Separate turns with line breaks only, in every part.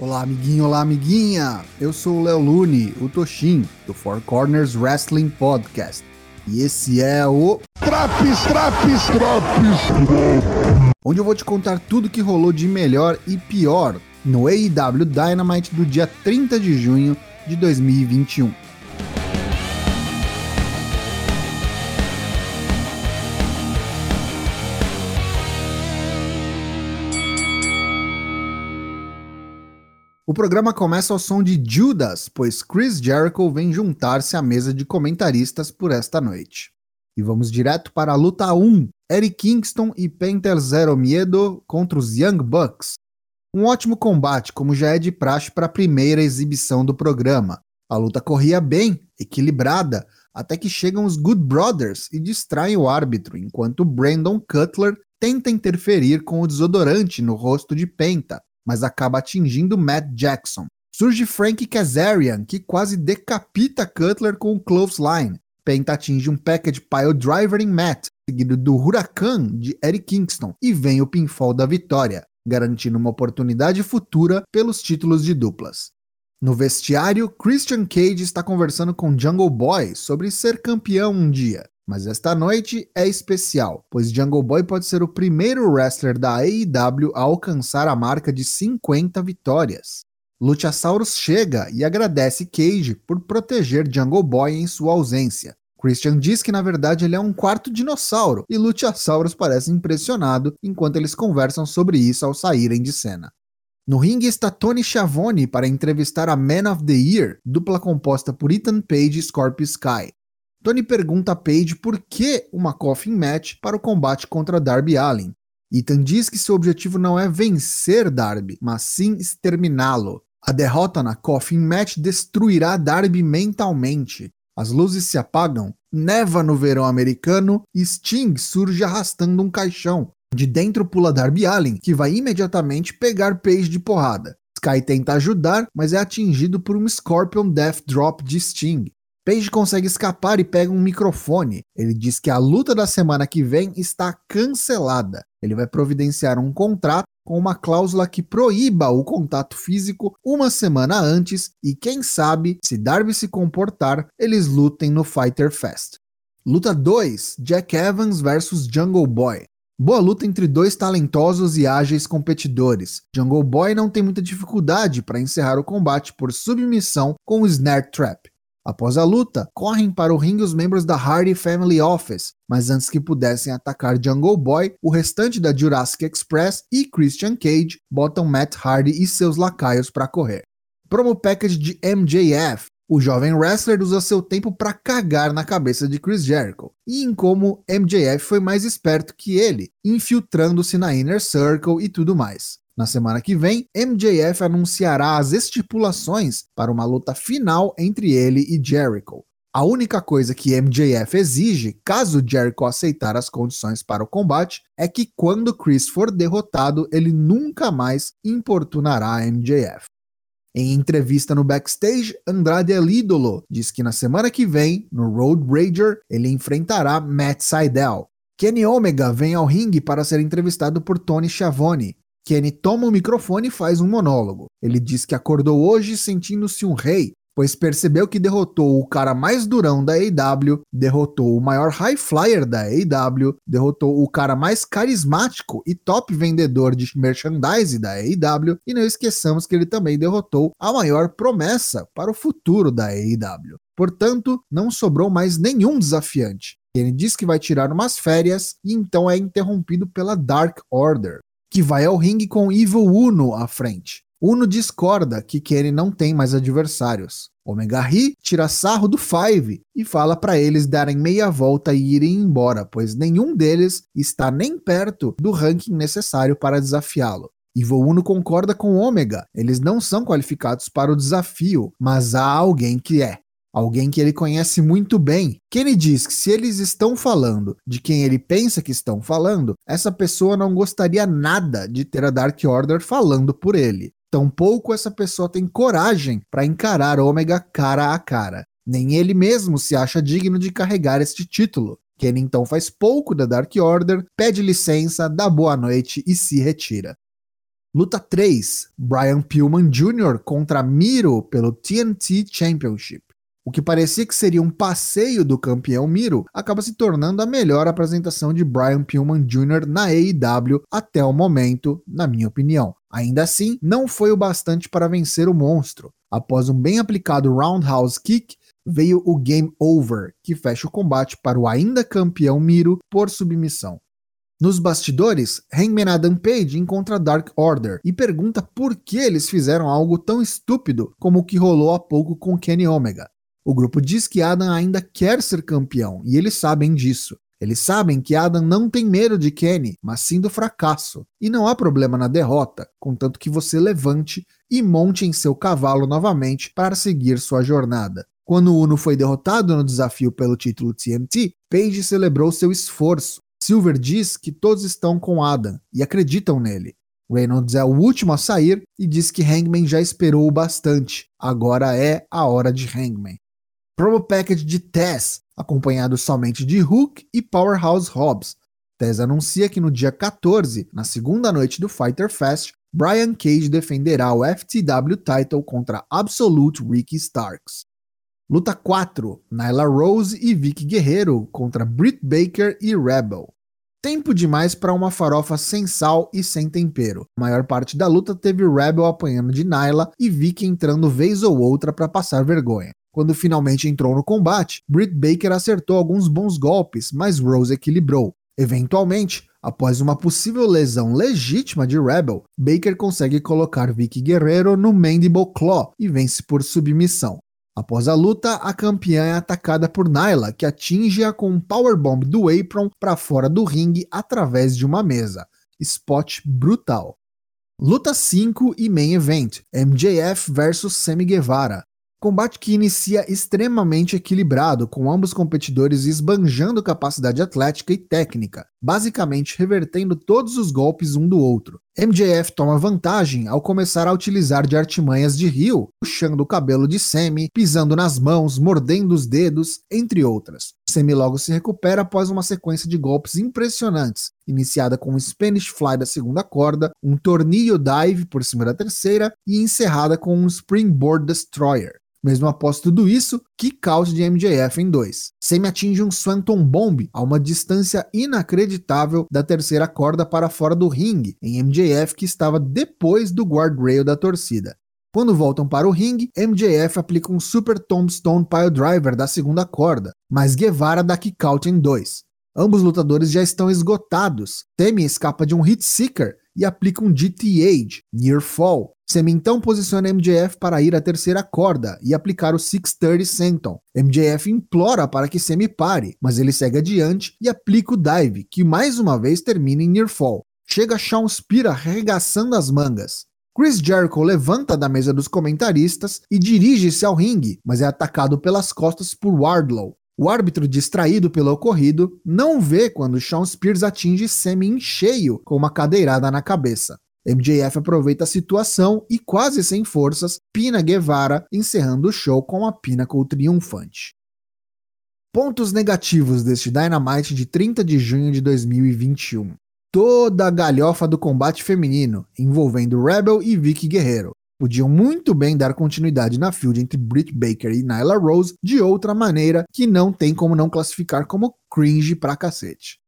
Olá, amiguinho, olá, amiguinha! Eu sou o Léo Lune, o Toshin, do Four Corners Wrestling Podcast. E esse é o.
Traps, traps, traps!
Onde eu vou te contar tudo que rolou de melhor e pior no AEW Dynamite do dia 30 de junho de 2021. O programa começa ao som de Judas, pois Chris Jericho vem juntar-se à mesa de comentaristas por esta noite. E vamos direto para a luta 1, Eric Kingston e Panther Zero Miedo contra os Young Bucks. Um ótimo combate, como já é de praxe para a primeira exibição do programa. A luta corria bem, equilibrada, até que chegam os Good Brothers e distraem o árbitro, enquanto Brandon Cutler tenta interferir com o desodorante no rosto de Penta, mas acaba atingindo Matt Jackson. Surge Frank Kazarian, que quase decapita Cutler com um clothesline. Penta atinge um package pile driver em Matt, seguido do Huracan de Eric Kingston, e vem o pinfall da vitória, garantindo uma oportunidade futura pelos títulos de duplas. No vestiário, Christian Cage está conversando com Jungle Boy sobre ser campeão um dia. Mas esta noite é especial, pois Jungle Boy pode ser o primeiro wrestler da AEW a alcançar a marca de 50 vitórias. Luchasaurus chega e agradece Cage por proteger Jungle Boy em sua ausência. Christian diz que na verdade ele é um quarto dinossauro e Luchasaurus parece impressionado enquanto eles conversam sobre isso ao saírem de cena. No ringue está Tony Schiavone para entrevistar a Man of the Year, dupla composta por Ethan Page e Scorpio Sky. Tony pergunta a Paige por que uma coffin match para o combate contra Darby Allin. Ethan diz que seu objetivo não é vencer Darby, mas sim exterminá-lo. A derrota na coffin match destruirá Darby mentalmente. As luzes se apagam, neva no verão americano e Sting surge arrastando um caixão. De dentro pula Darby Allin, que vai imediatamente pegar Paige de porrada. Sky tenta ajudar, mas é atingido por um Scorpion Death Drop de Sting. Page consegue escapar e pega um microfone. Ele diz que a luta da semana que vem está cancelada. Ele vai providenciar um contrato com uma cláusula que proíba o contato físico uma semana antes e, quem sabe, se Darby se comportar, eles lutem no Fighter Fest. Luta 2: Jack Evans versus Jungle Boy. Boa luta entre dois talentosos e ágeis competidores. Jungle Boy não tem muita dificuldade para encerrar o combate por submissão com o Snare Trap. Após a luta, correm para o ringue os membros da Hardy Family Office, mas antes que pudessem atacar Jungle Boy, o restante da Jurassic Express e Christian Cage botam Matt Hardy e seus lacaios para correr. Promo package de MJF. O jovem wrestler usa seu tempo para cagar na cabeça de Chris Jericho, e em como MJF foi mais esperto que ele, infiltrando-se na Inner Circle e tudo mais. Na semana que vem, MJF anunciará as estipulações para uma luta final entre ele e Jericho. A única coisa que MJF exige, caso Jericho aceitar as condições para o combate, é que quando Chris for derrotado, ele nunca mais importunará MJF. Em entrevista no backstage, Andrade El Ídolo diz que na semana que vem, no Road Rager, ele enfrentará Matt Sydal. Kenny Omega vem ao ringue para ser entrevistado por Tony Schiavone. Kenny toma o microfone e faz um monólogo. Ele diz que acordou hoje sentindo-se um rei, pois percebeu que derrotou o cara mais durão da AEW, derrotou o maior high flyer da AEW, derrotou o cara mais carismático e top vendedor de merchandise da AEW, e não esqueçamos que ele também derrotou a maior promessa para o futuro da AEW. Portanto, não sobrou mais nenhum desafiante. Ele diz que vai tirar umas férias e então é interrompido pela Dark Order que vai ao ringue com Evil Uno à frente. Uno discorda que Kenny não tem mais adversários. Omega ri, tira sarro do Five e fala para eles darem meia volta e irem embora, pois nenhum deles está nem perto do ranking necessário para desafiá-lo. Evil Uno concorda com Omega, eles não são qualificados para o desafio, mas há alguém que é alguém que ele conhece muito bem. Kenny diz que se eles estão falando de quem ele pensa que estão falando, essa pessoa não gostaria nada de ter a Dark Order falando por ele. Tampouco essa pessoa tem coragem para encarar Ômega cara a cara. Nem ele mesmo se acha digno de carregar este título. Kenny então faz pouco da Dark Order, pede licença, dá boa noite e se retira. Luta 3: Brian Pillman Jr. contra Miro pelo TNT Championship. O que parecia que seria um passeio do campeão Miro acaba se tornando a melhor apresentação de Brian Pillman Jr. na AEW até o momento, na minha opinião. Ainda assim, não foi o bastante para vencer o monstro. Após um bem aplicado roundhouse kick, veio o Game Over, que fecha o combate para o ainda campeão Miro por submissão. Nos bastidores, Hangman Adam Page encontra Dark Order e pergunta por que eles fizeram algo tão estúpido como o que rolou há pouco com Kenny Omega. O grupo diz que Adam ainda quer ser campeão e eles sabem disso. Eles sabem que Adam não tem medo de Kenny, mas sim do fracasso. E não há problema na derrota, contanto que você levante e monte em seu cavalo novamente para seguir sua jornada. Quando Uno foi derrotado no desafio pelo título TNT, Page celebrou seu esforço. Silver diz que todos estão com Adam e acreditam nele. Reynolds é o último a sair e diz que Hangman já esperou o bastante. Agora é a hora de Hangman promo package de Tess, acompanhado somente de Hook e Powerhouse Hobbs. Tess anuncia que no dia 14, na segunda noite do Fighter Fest, Brian Cage defenderá o FTW title contra Absolute Ricky Starks. Luta 4: Nyla Rose e Vicky Guerreiro contra Britt Baker e Rebel. Tempo demais para uma farofa sem sal e sem tempero. A maior parte da luta teve Rebel apanhando de Nyla e Vicky entrando vez ou outra para passar vergonha. Quando finalmente entrou no combate, Britt Baker acertou alguns bons golpes, mas Rose equilibrou. Eventualmente, após uma possível lesão legítima de Rebel, Baker consegue colocar Vicky Guerrero no Mandible Claw e vence por submissão. Após a luta, a campeã é atacada por Nyla, que atinge-a com um powerbomb do apron para fora do ringue através de uma mesa. Spot brutal. Luta 5 e Main Event: MJF vs Sammy Guevara. Combate que inicia extremamente equilibrado, com ambos competidores esbanjando capacidade atlética e técnica, basicamente revertendo todos os golpes um do outro. MJF toma vantagem ao começar a utilizar de artimanhas de Rio, puxando o cabelo de Sammy, pisando nas mãos, mordendo os dedos, entre outras. Sammy logo se recupera após uma sequência de golpes impressionantes, iniciada com um Spanish Fly da segunda corda, um tornillo dive por cima da terceira e encerrada com um Springboard Destroyer. Mesmo após tudo isso, kick out de MJF em 2. Semi atinge um Swanton Bomb a uma distância inacreditável da terceira corda para fora do ringue, em MJF que estava depois do guardrail da torcida. Quando voltam para o ringue, MJF aplica um Super Tombstone Pile Driver da segunda corda, mas Guevara dá kick out em 2. Ambos lutadores já estão esgotados. Temi escapa de um Hit Seeker e aplica um GTH, Near Fall, Semi então posiciona MJF para ir à terceira corda e aplicar o 630 Senton. MJF implora para que Semi pare, mas ele segue adiante e aplica o dive, que mais uma vez termina em near fall. Chega Shawn Spear arregaçando as mangas. Chris Jericho levanta da mesa dos comentaristas e dirige-se ao ringue, mas é atacado pelas costas por Wardlow. O árbitro, distraído pelo ocorrido, não vê quando Shawn Spears atinge Semi em cheio com uma cadeirada na cabeça. MJF aproveita a situação e, quase sem forças, pina Guevara, encerrando o show com a Pinnacle triunfante. Pontos negativos deste Dynamite de 30 de junho de 2021. Toda a galhofa do combate feminino, envolvendo Rebel e Vicky Guerreiro. Podiam muito bem dar continuidade na feud entre Britt Baker e Nyla Rose de outra maneira que não tem como não classificar como cringe pra cacete.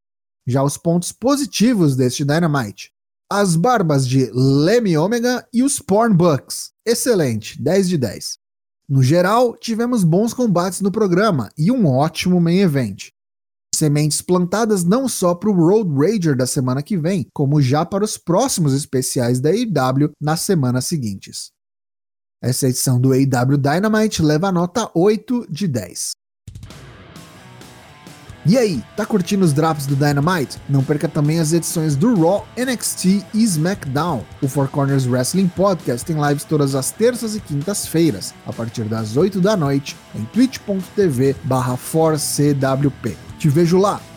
Já os pontos positivos deste Dynamite as barbas de Lemmy Omega e os Porn Bucks. Excelente, 10 de 10. No geral, tivemos bons combates no programa e um ótimo main event. Sementes plantadas não só para o Road Rager da semana que vem, como já para os próximos especiais da AEW nas semanas seguintes. Essa edição do AEW Dynamite leva a nota 8 de 10. E aí, tá curtindo os drops do Dynamite? Não perca também as edições do Raw, NXT e SmackDown. O Four Corners Wrestling Podcast tem lives todas as terças e quintas-feiras, a partir das 8 da noite, em twitch.tv barra Te vejo lá!